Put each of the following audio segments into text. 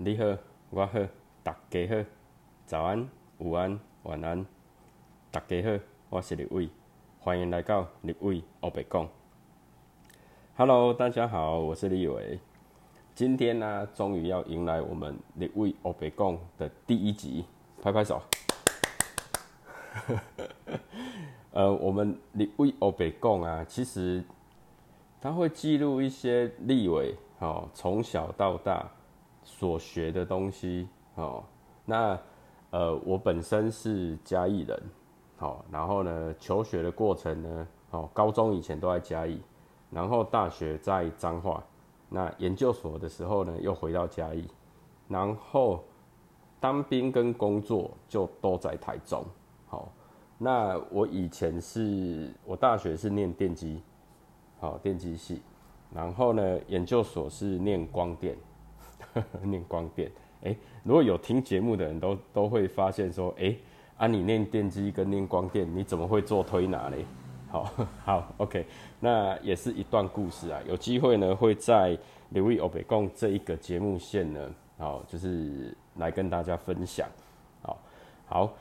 你好，我好，大家好，早安、午安、晚安，大家好，我是李伟，欢迎来到李伟欧北讲。Hello，大家好，我是李伟。今天呢，终于要迎来我们李伟欧北讲的第一集，拍拍手。呃，我们李伟欧北讲啊，其实他会记录一些立伟哦，从小到大所学的东西哦。那呃，我本身是嘉义人，好，然后呢，求学的过程呢，哦，高中以前都在嘉义，然后大学在彰化，那研究所的时候呢，又回到嘉义，然后当兵跟工作就都在台中，好。那我以前是我大学是念电机，好电机系，然后呢研究所是念光电，念光电。哎，如果有听节目的人都都会发现说，哎，啊你念电机跟念光电，你怎么会做推拿嘞？好 好，OK，那也是一段故事啊。有机会呢会在刘毅欧北贡这一个节目线呢，好就是来跟大家分享。好，好。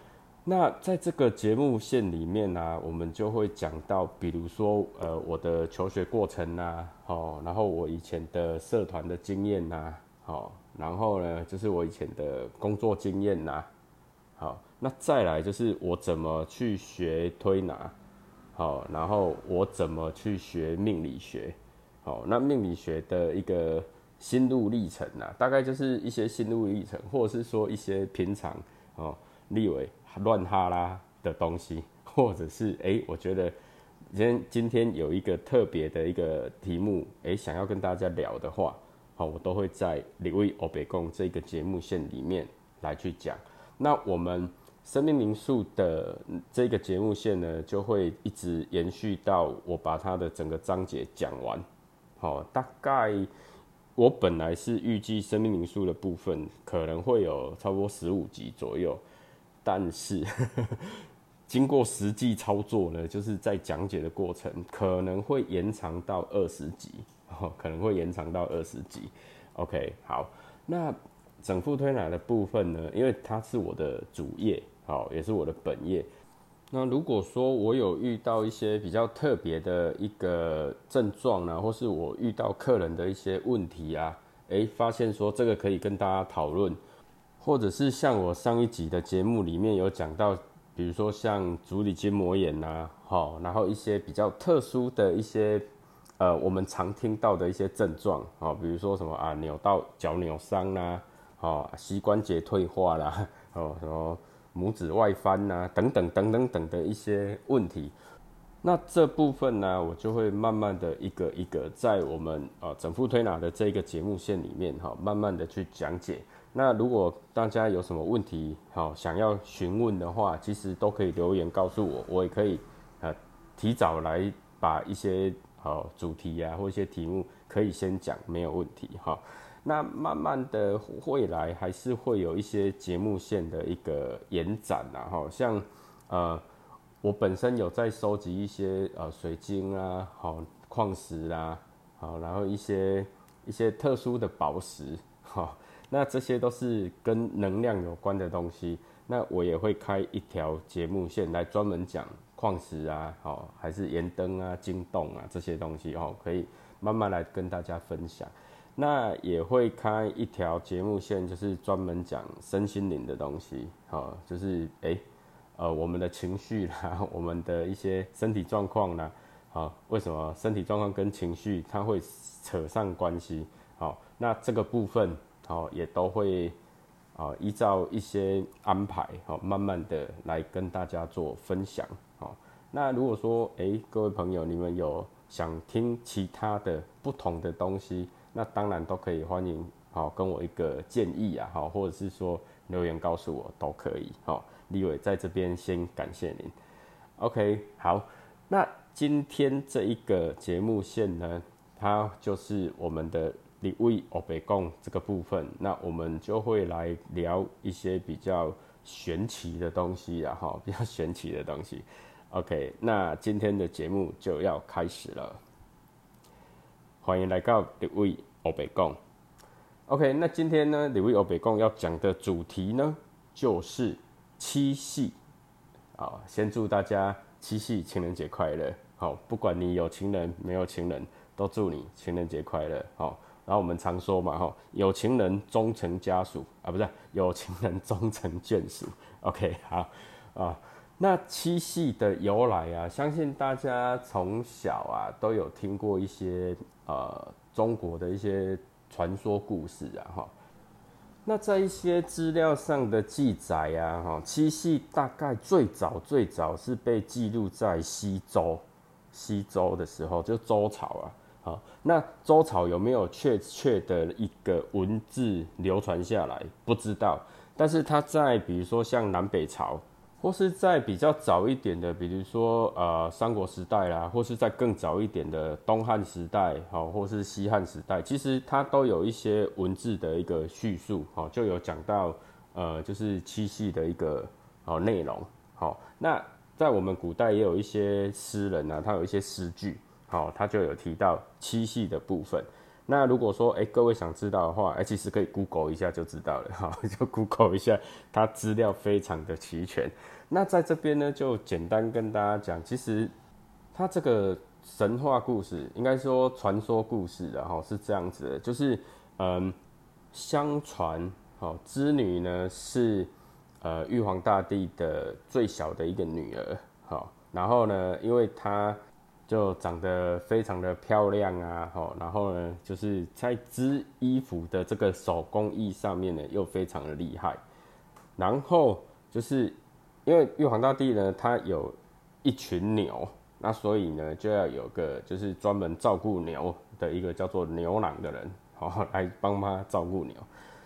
那在这个节目线里面呢，我们就会讲到，比如说，呃，我的求学过程呐，好，然后我以前的社团的经验呐，好，然后呢，就是我以前的工作经验呐，好，那再来就是我怎么去学推拿，好，然后我怎么去学命理学，好，那命理学的一个心路历程呐，大概就是一些心路历程，或者是说一些平常哦，立为。乱哈啦的东西，或者是哎，我觉得今天今天有一个特别的一个题目，哎，想要跟大家聊的话，好，我都会在李威欧北贡这个节目线里面来去讲。那我们生命灵数的这个节目线呢，就会一直延续到我把它的整个章节讲完。好，大概我本来是预计生命灵数的部分可能会有差不多十五集左右。但是 经过实际操作呢，就是在讲解的过程可能会延长到二十集，哦，可能会延长到二十集。OK，好，那整副推拿的部分呢，因为它是我的主业，好，也是我的本业。那如果说我有遇到一些比较特别的一个症状呢，或是我遇到客人的一些问题啊，诶，发现说这个可以跟大家讨论。或者是像我上一集的节目里面有讲到，比如说像足底筋膜炎呐，好，然后一些比较特殊的一些，呃，我们常听到的一些症状，啊，比如说什么啊，扭到脚扭伤啦，好，膝关节退化啦，哦，什么拇指外翻呐，等等等等等的一些问题，那这部分呢，我就会慢慢的一个一个在我们呃整副推拿的这个节目线里面哈，慢慢的去讲解。那如果大家有什么问题，好想要询问的话，其实都可以留言告诉我，我也可以呃提早来把一些哦主题啊或一些题目可以先讲，没有问题哈。那慢慢的未来还是会有一些节目线的一个延展啊，哈，像呃我本身有在收集一些呃水晶啊，好矿石啦，好然后一些一些特殊的宝石，哈。那这些都是跟能量有关的东西，那我也会开一条节目线来专门讲矿石啊，好，还是岩灯啊、晶洞啊这些东西哦，可以慢慢来跟大家分享。那也会开一条节目线，就是专门讲身心灵的东西，好，就是诶，呃，我们的情绪啦，我们的一些身体状况啦，好，为什么身体状况跟情绪它会扯上关系？好，那这个部分。好，也都会啊，依照一些安排，好，慢慢的来跟大家做分享。那如果说，哎，各位朋友，你们有想听其他的不同的东西，那当然都可以欢迎，好，跟我一个建议啊，好，或者是说留言告诉我都可以。好，立伟在这边先感谢您。OK，好，那今天这一个节目线呢，它就是我们的。你为欧北贡这个部分，那我们就会来聊一些比较玄奇的东西啊，哈，比较玄奇的东西。OK，那今天的节目就要开始了，欢迎来到你为欧北贡。OK，那今天呢，李威欧北贡要讲的主题呢，就是七夕。啊，先祝大家七夕情人节快乐！好，不管你有情人没有情人，都祝你情人节快乐！好，然后我们常说嘛，哈，有情人终成家属啊，不是有情人终成眷属。OK，好啊。那七夕的由来啊，相信大家从小啊都有听过一些呃中国的一些传说故事啊，哈。那在一些资料上的记载啊，哈，七夕大概最早最早是被记录在西周，西周的时候就周朝啊，好，那周朝有没有确切的一个文字流传下来？不知道，但是它在比如说像南北朝。或是在比较早一点的，比如说呃三国时代啦，或是在更早一点的东汉时代，好，或是西汉时代，其实它都有一些文字的一个叙述，好，就有讲到呃就是七夕的一个哦内容，好，那在我们古代也有一些诗人啊，他有一些诗句，好，他就有提到七夕的部分。那如果说哎，各位想知道的话，哎，其实可以 Google 一下就知道了 哈，就 Google 一下，它资料非常的齐全。那在这边呢，就简单跟大家讲，其实它这个神话故事，应该说传说故事，然后是这样子的，就是嗯，相传好织女呢是呃玉皇大帝的最小的一个女儿，好，然后呢，因为她。就长得非常的漂亮啊，吼，然后呢，就是在织衣服的这个手工艺上面呢，又非常的厉害。然后就是因为玉皇大帝呢，他有一群牛，那所以呢，就要有个就是专门照顾牛的一个叫做牛郎的人，好来帮他照顾牛。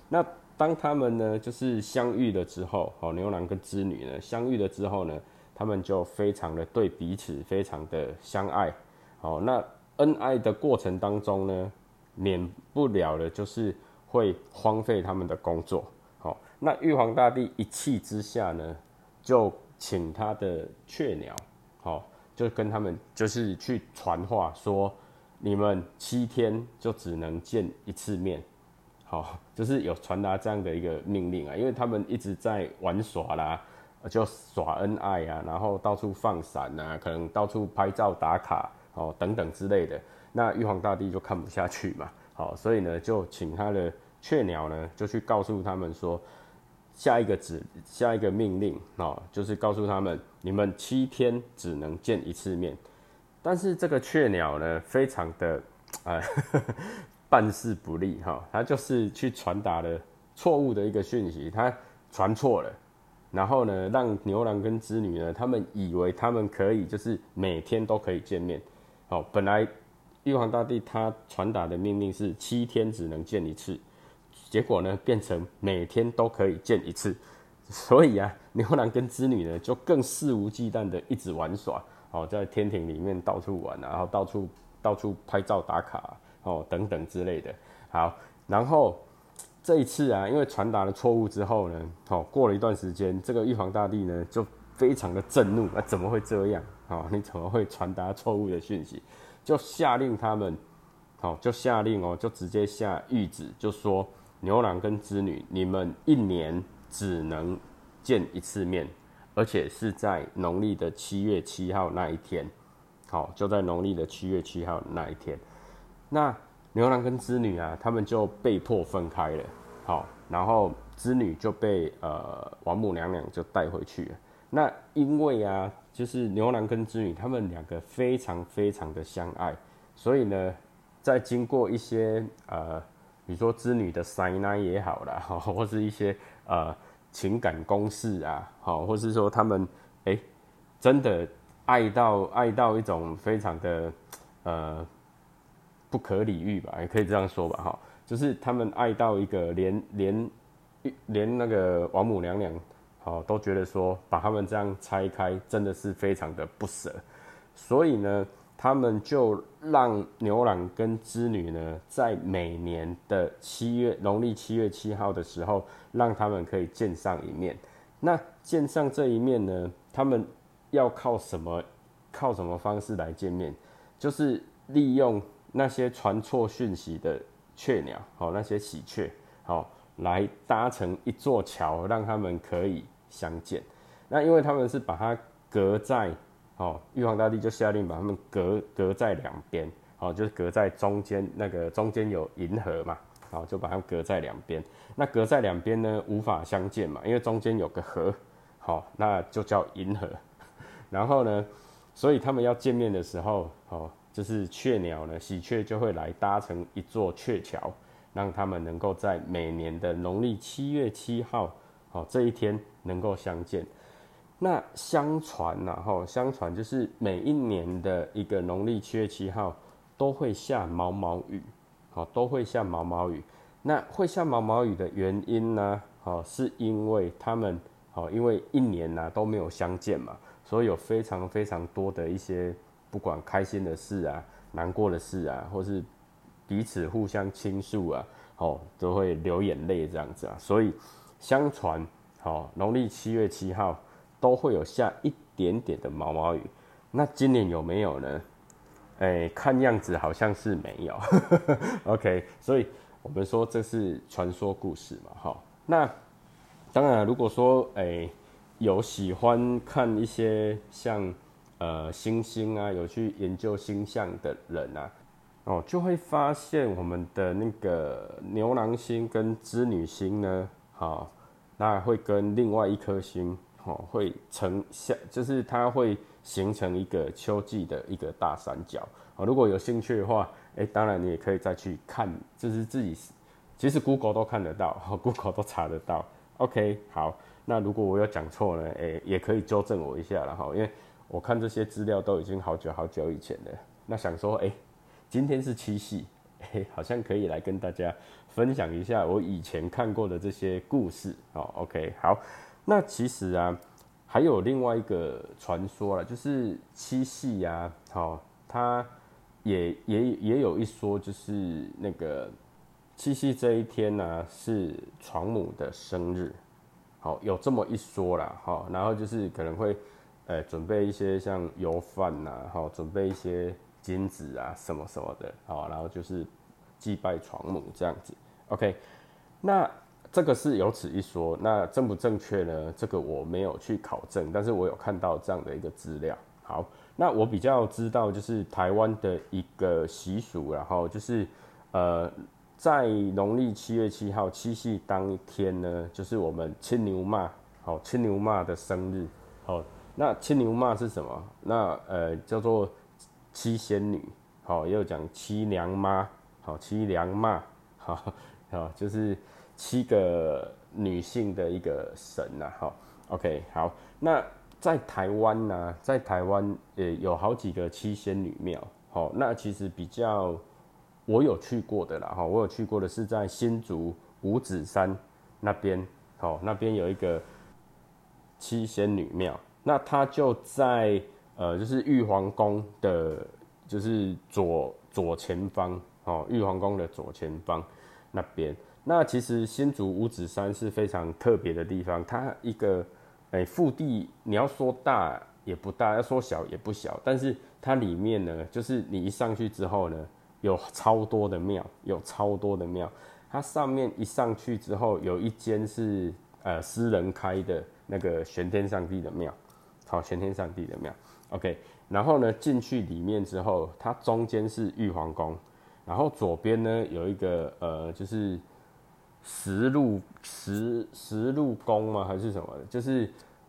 那当他们呢，就是相遇了之后，好，牛郎跟织女呢相遇了之后呢。他们就非常的对彼此非常的相爱，好，那恩爱的过程当中呢，免不了的就是会荒废他们的工作，好，那玉皇大帝一气之下呢，就请他的雀鸟，好，就跟他们就是去传话说，你们七天就只能见一次面，好，就是有传达这样的一个命令啊，因为他们一直在玩耍啦。就耍恩爱啊，然后到处放闪啊，可能到处拍照打卡哦，等等之类的。那玉皇大帝就看不下去嘛，好，所以呢，就请他的雀鸟呢，就去告诉他们说，下一个指下一个命令哦，就是告诉他们，你们七天只能见一次面。但是这个雀鸟呢，非常的呃 办事不力哈，他就是去传达了错误的一个讯息，他传错了。然后呢，让牛郎跟织女呢，他们以为他们可以就是每天都可以见面。哦，本来玉皇大帝他传达的命令是七天只能见一次，结果呢变成每天都可以见一次。所以啊，牛郎跟织女呢就更肆无忌惮的一直玩耍，哦，在天庭里面到处玩，然后到处到处拍照打卡，哦等等之类的。好，然后。这一次啊，因为传达了错误之后呢，好过了一段时间，这个玉皇大帝呢就非常的震怒啊，怎么会这样？好，你怎么会传达错误的讯息？就下令他们，好，就下令哦，就直接下谕旨，就说牛郎跟织女，你们一年只能见一次面，而且是在农历的七月七号那一天，好，就在农历的七月七号那一天，那。牛郎跟织女啊，他们就被迫分开了。好，然后织女就被呃王母娘娘就带回去了。那因为啊，就是牛郎跟织女他们两个非常非常的相爱，所以呢，在经过一些呃，比如说织女的塞奶也好啦，或是一些呃情感攻势啊，好，或是说他们哎真的爱到爱到一种非常的呃。不可理喻吧，也可以这样说吧，哈，就是他们爱到一个连连连那个王母娘娘，好都觉得说把他们这样拆开真的是非常的不舍，所以呢，他们就让牛郎跟织女呢，在每年的七月农历七月七号的时候，让他们可以见上一面。那见上这一面呢，他们要靠什么？靠什么方式来见面？就是利用。那些传错讯息的雀鸟，哦，那些喜鹊，哦，来搭成一座桥，让他们可以相见。那因为他们是把它隔在，哦，玉皇大帝就下令把他们隔隔在两边，哦，就是隔在中间那个中间有银河嘛，好，就把它隔在两边。那隔在两边呢，无法相见嘛，因为中间有个河，好，那就叫银河。然后呢，所以他们要见面的时候，哦，就是雀鸟呢，喜鹊就会来搭成一座鹊桥，让他们能够在每年的农历七月七号，哦，这一天能够相见。那相传呐，哈，相传就是每一年的一个农历七月七号都会下毛毛雨，好，都会下毛毛雨。那会下毛毛雨的原因呢？好，是因为他们好，因为一年呢都没有相见嘛，所以有非常非常多的一些不管开心的事啊、难过的事啊，或是彼此互相倾诉啊，哦，都会流眼泪这样子啊。所以相传，好，农历七月七号都会有下一点点的毛毛雨。那今年有没有呢？哎，看样子好像是没有。OK，所以。我们说这是传说故事嘛，哈。那当然，如果说诶有喜欢看一些像呃星星啊，有去研究星象的人啊，哦，就会发现我们的那个牛郎星跟织女星呢，好，那会跟另外一颗星，哦，会成像，就是它会形成一个秋季的一个大三角。啊，如果有兴趣的话。哎，当然你也可以再去看，就是自己，其实 Google 都看得到，Google 都查得到。OK，好，那如果我有讲错呢，哎，也可以纠正我一下了哈，因为我看这些资料都已经好久好久以前了。那想说，哎，今天是七夕，哎，好像可以来跟大家分享一下我以前看过的这些故事。哦，OK，好，那其实啊，还有另外一个传说了，就是七夕呀，好，它。也也也有一说，就是那个七夕这一天呢是床母的生日，好有这么一说啦，哈，然后就是可能会，呃，准备一些像油饭呐，哈，准备一些金子啊什么什么的，好，然后就是祭拜床母这样子，OK，那这个是有此一说，那正不正确呢？这个我没有去考证，但是我有看到这样的一个资料，好。那我比较知道，就是台湾的一个习俗，然后就是，呃，在农历七月七号七夕当天呢，就是我们青牛妈，好青牛妈的生日，好，那青牛妈是什么？那呃叫做七仙女，好也有讲七娘妈，好七娘妈，好好就是七个女性的一个神呐，好，OK 好，那。在台湾呢，在台湾呃有好几个七仙女庙，好，那其实比较我有去过的啦，哈，我有去过的是在新竹五指山那边，好，那边有一个七仙女庙，那它就在呃，就是玉皇宫的，就是左左前方，哦，玉皇宫的左前方那边，那其实新竹五指山是非常特别的地方，它一个。哎，腹地你要说大也不大，要说小也不小，但是它里面呢，就是你一上去之后呢，有超多的庙，有超多的庙。它上面一上去之后，有一间是呃私人开的那个玄天上帝的庙，好，玄天上帝的庙。OK，然后呢进去里面之后，它中间是玉皇宫，然后左边呢有一个呃就是。十路十十路宫吗？还是什么？就是，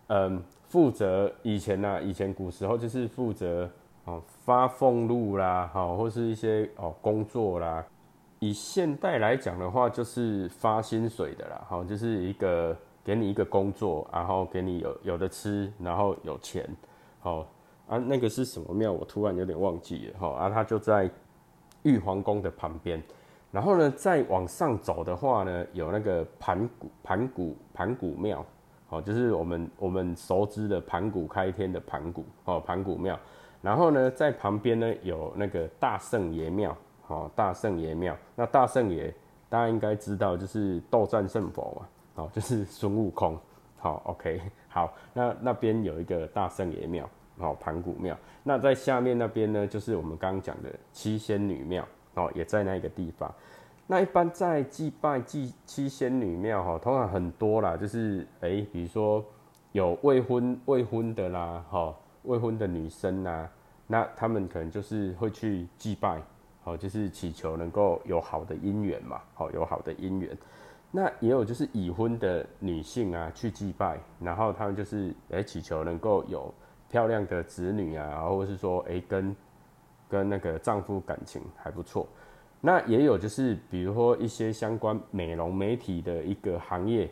嗯，负责以前呐，以前古时候就是负责哦发俸禄啦，好，或是一些哦工作啦。以现代来讲的话，就是发薪水的啦，好，就是一个给你一个工作，然后给你有有的吃，然后有钱，好啊，那个是什么庙？我突然有点忘记了，哈啊，它就在玉皇宫的旁边。然后呢，再往上走的话呢，有那个盘古盘古盘古庙，哦，就是我们我们熟知的盘古开天的盘古哦，盘古庙。然后呢，在旁边呢有那个大圣爷庙，哦，大圣爷庙。那大圣爷大家应该知道，就是斗战胜佛嘛，哦，就是孙悟空。好，OK，好，那那边有一个大圣爷庙，哦，盘古庙。那在下面那边呢，就是我们刚刚讲的七仙女庙。哦，也在那个地方。那一般在祭拜祭七仙女庙哈，通常很多啦，就是哎，比如说有未婚未婚的啦，哈，未婚的女生呐，那他们可能就是会去祭拜，好，就是祈求能够有好的姻缘嘛，好，有好的姻缘。那也有就是已婚的女性啊，去祭拜，然后他们就是哎祈求能够有漂亮的子女啊，或者是说哎跟跟那个丈夫感情还不错。那也有就是比如说一些相关美容媒体的一个行业，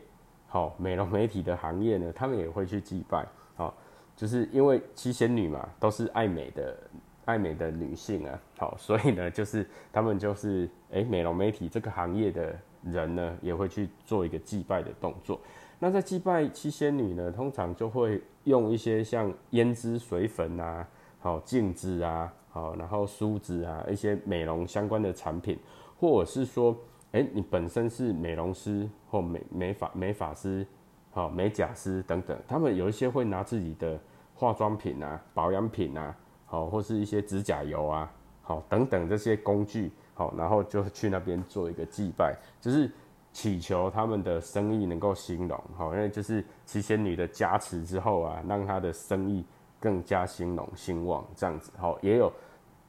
好，美容媒体的行业呢，他们也会去祭拜，好，就是因为七仙女嘛，都是爱美的爱美的女性啊，好，所以呢，就是他们就是哎美容媒体这个行业的。人呢也会去做一个祭拜的动作。那在祭拜七仙女呢，通常就会用一些像胭脂水粉啊、好镜子啊、好然后梳子啊一些美容相关的产品，或者是说，哎，你本身是美容师或美美发美发师、好美甲师等等，他们有一些会拿自己的化妆品啊、保养品啊，好或是一些指甲油啊，好等等这些工具。好，然后就去那边做一个祭拜，就是祈求他们的生意能够兴隆。好，因为就是七仙女的加持之后啊，让他的生意更加兴隆兴旺这样子。好，也有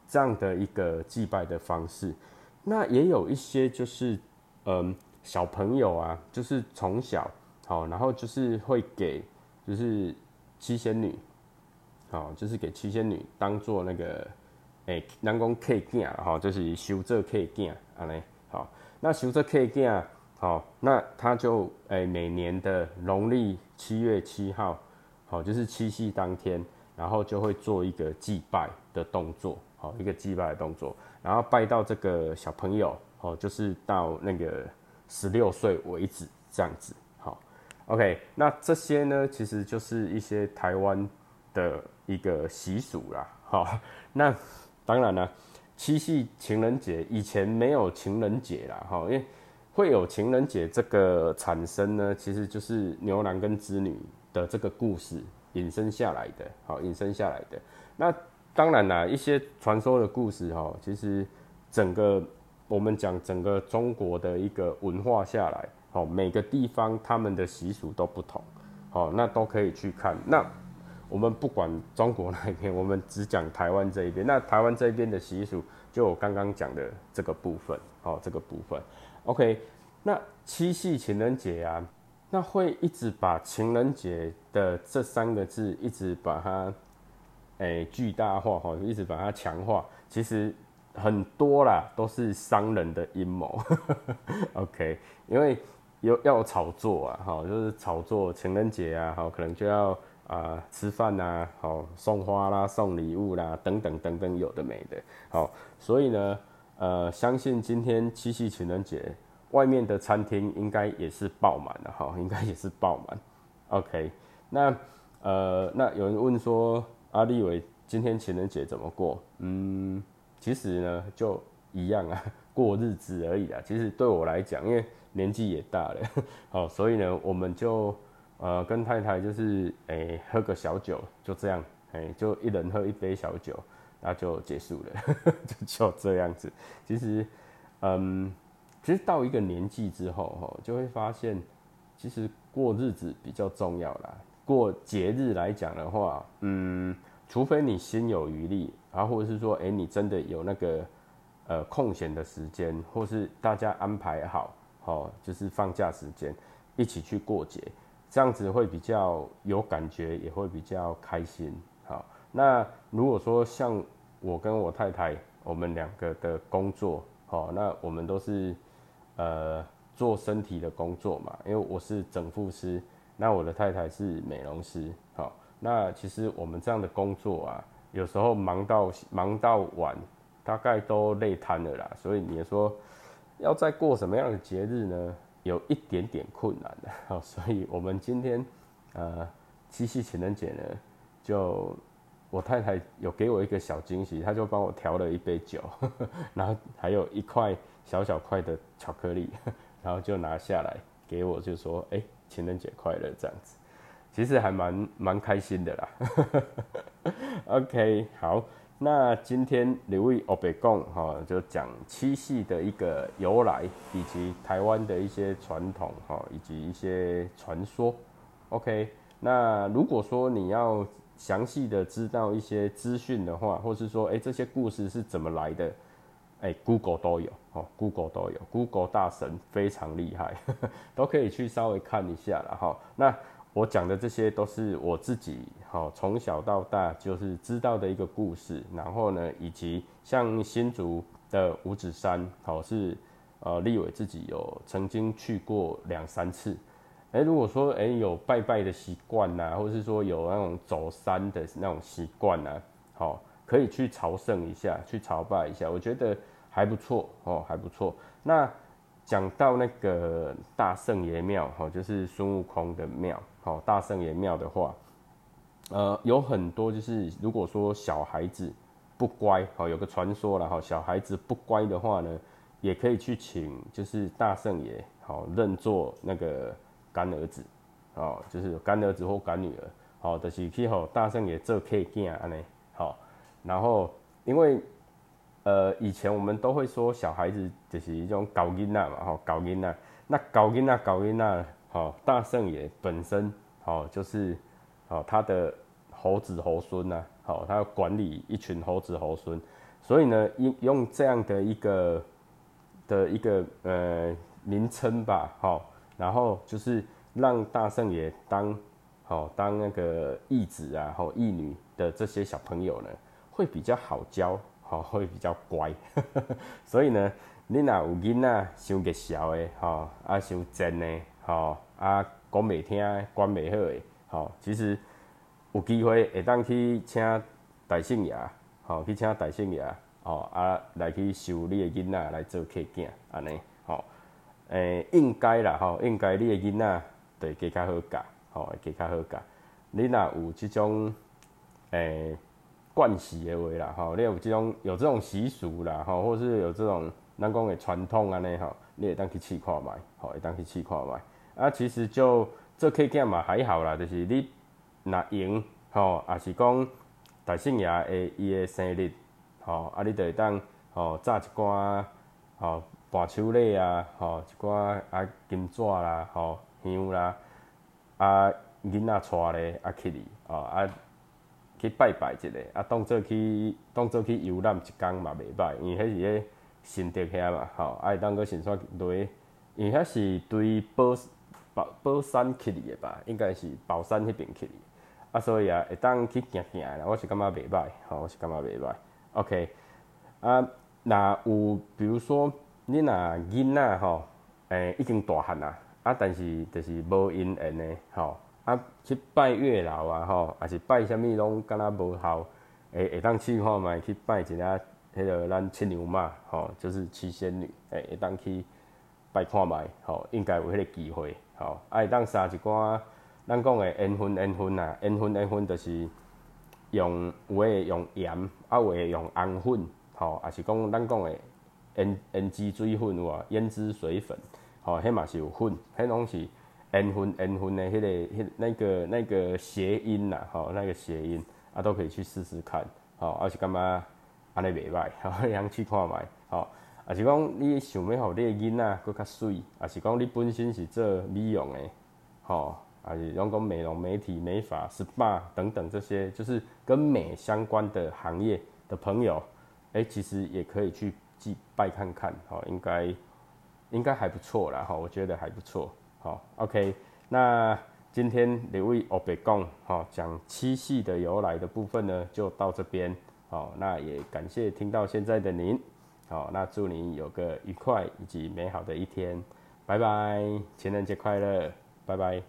这样的一个祭拜的方式。那也有一些就是嗯小朋友啊，就是从小好，然后就是会给就是七仙女，好，就是给七仙女当做那个。诶，人讲客囝啦，吼，就是收做客囝安尼，好，那收做客囝，好，那他就诶每年的农历七月七号，好，就是七夕当天，然后就会做一个祭拜的动作，好，一个祭拜的动作，然后拜到这个小朋友，好，就是到那个十六岁为止这样子，好，OK，那这些呢，其实就是一些台湾的一个习俗啦，好，那。当然了，七夕情人节以前没有情人节啦，哈，因为会有情人节这个产生呢，其实就是牛郎跟织女的这个故事引申下来的，好，引申下来的。那当然啦，一些传说的故事，哈，其实整个我们讲整个中国的一个文化下来，好，每个地方他们的习俗都不同，好，那都可以去看那。我们不管中国那一边，我们只讲台湾这一边。那台湾这一边的习俗，就我刚刚讲的这个部分，哦，这个部分，OK。那七夕情人节啊，那会一直把情人节的这三个字一直把它，诶，巨大化，哈，一直把它强化。其实很多啦，都是商人的阴谋，OK。因为有要炒作啊，哈，就是炒作情人节啊，哈，可能就要。啊，吃饭啊，好送花啦，送礼物啦，等等等等，有的没的，好，所以呢，呃，相信今天七夕情人节，外面的餐厅应该也是爆满的，哈，应该也是爆满。OK，那呃，那有人问说，阿立伟今天情人节怎么过？嗯，其实呢，就一样啊，过日子而已啦。其实对我来讲，因为年纪也大了，好，所以呢，我们就。呃，跟太太就是诶，喝个小酒，就这样，诶，就一人喝一杯小酒，那就结束了，就就这样子。其实，嗯，其实到一个年纪之后，哈，就会发现，其实过日子比较重要啦。过节日来讲的话，嗯，除非你心有余力，然后或者是说，哎，你真的有那个呃空闲的时间，或是大家安排好，好，就是放假时间一起去过节。这样子会比较有感觉，也会比较开心。好，那如果说像我跟我太太，我们两个的工作，好，那我们都是呃做身体的工作嘛，因为我是整复师，那我的太太是美容师。好，那其实我们这样的工作啊，有时候忙到忙到晚，大概都累瘫了啦。所以你说要再过什么样的节日呢？有一点点困难的，好，所以我们今天，呃，七夕情人节呢，就我太太有给我一个小惊喜，她就帮我调了一杯酒，呵 呵然后还有一块小小块的巧克力，然后就拿下来给我，就说，哎，情人节快乐这样子，其实还蛮蛮开心的啦呵呵。OK，好，那今天刘位欧北贡哈，就讲七夕的一个由来，以及台湾的一些传统哈，以及一些传说。OK，那如果说你要详细的知道一些资讯的话，或是说，哎，这些故事是怎么来的？哎，Google 都有哦，Google 都有，Google 大神非常厉害，都可以去稍微看一下了哈。那我讲的这些都是我自己好从小到大就是知道的一个故事，然后呢，以及像新竹的五指山，好是呃立伟自己有曾经去过两三次。哎，如果说哎有拜拜的习惯呐，或是说有那种走山的那种习惯呐，好可以去朝圣一下，去朝拜一下，我觉得还不错哦，还不错。那讲到那个大圣爷庙，哈，就是孙悟空的庙。好，大圣爷庙的话，呃，有很多就是如果说小孩子不乖，好，有个传说了哈，小孩子不乖的话呢，也可以去请就是大圣爷，好认做那个干儿子，哦，就是干儿子或干女儿，好，就是去吼大圣爷做客囝安尼，好，然后因为呃以前我们都会说小孩子就是一种搞囡仔嘛，吼搞囡仔，那搞囡仔搞囡仔。好，大圣爷本身好就是，好他的猴子猴孙呐，好他要管理一群猴子猴孙，所以呢，用用这样的一个的一个呃名称吧，好，然后就是让大圣爷当好当那个义子啊，好义女的这些小朋友呢，会比较好教，好会比较乖，所以呢，你若有囡仔伤个小的，吼啊伤真的。吼啊，讲袂听，管袂好诶，吼，其实有机会会当去请大圣爷，吼，去请大圣爷，吼啊，来去收你诶囡仔来做客囝，安尼，吼，诶，应该啦，吼，应该你诶囡仔会加较好教，吼，会加较好教。你若有即种诶惯习诶话啦，吼，你有即种有这种习俗啦，吼，或是有这种咱讲诶传统安尼，吼，你会当去试看觅，吼，会当去试看觅。啊，其实就做客囝嘛还好啦，就是你若赢吼，也是讲大圣爷诶伊诶生日吼，啊，你就会当吼炸一寡吼伴手礼啊，吼一寡啊金纸啦，吼香啦，啊囡仔带咧啊去哩，吼啊去拜拜一下，啊当做去当做去游览一工嘛袂歹，因为迄是咧新竹遐嘛，吼啊会当搁先煞落，因为遐是对保。宝宝山去哩的吧，应该是宝山迄边去哩，啊，所以啊，会当去行行啦，我是感觉袂歹，吼，我是感觉袂歹。OK，啊，那有比如说你若囡仔吼，诶，已经大汉啦，啊，但是就是无姻缘的，吼，啊，去拜月老啊，吼，还是拜啥物拢敢若无效，会会当去看觅去拜一下迄个咱七娘妈，吼，就是七仙女，诶，会当去拜看觅，吼，应该有迄个机会。吼，爱当杀一寡，咱讲诶烟熏烟熏啊，烟熏烟熏就是用有诶用盐，啊有诶用红粉，吼，啊是讲咱讲诶胭胭脂水粉有无？胭脂水粉，吼，迄嘛是有粉，迄拢是烟熏烟熏诶，迄个迄那个那个谐音啦，吼，那个谐音啊都可以去试试看，吼，啊是感觉安尼袂歹，吼，样去看觅，吼。啊是讲你想要互你诶囡仔佫较水，也是讲你本身是做美容诶，吼，也是讲讲美容、美体、美发、SPA 等等这些，就是跟美相关的行业的朋友，诶，其实也可以去祭拜看看，吼，应该应该还不错啦，吼，我觉得还不错，好，OK，那今天两位欧北讲，吼，讲七夕的由来的部分呢，就到这边，好，那也感谢听到现在的您。好，那祝你有个愉快以及美好的一天，拜拜，情人节快乐，拜拜。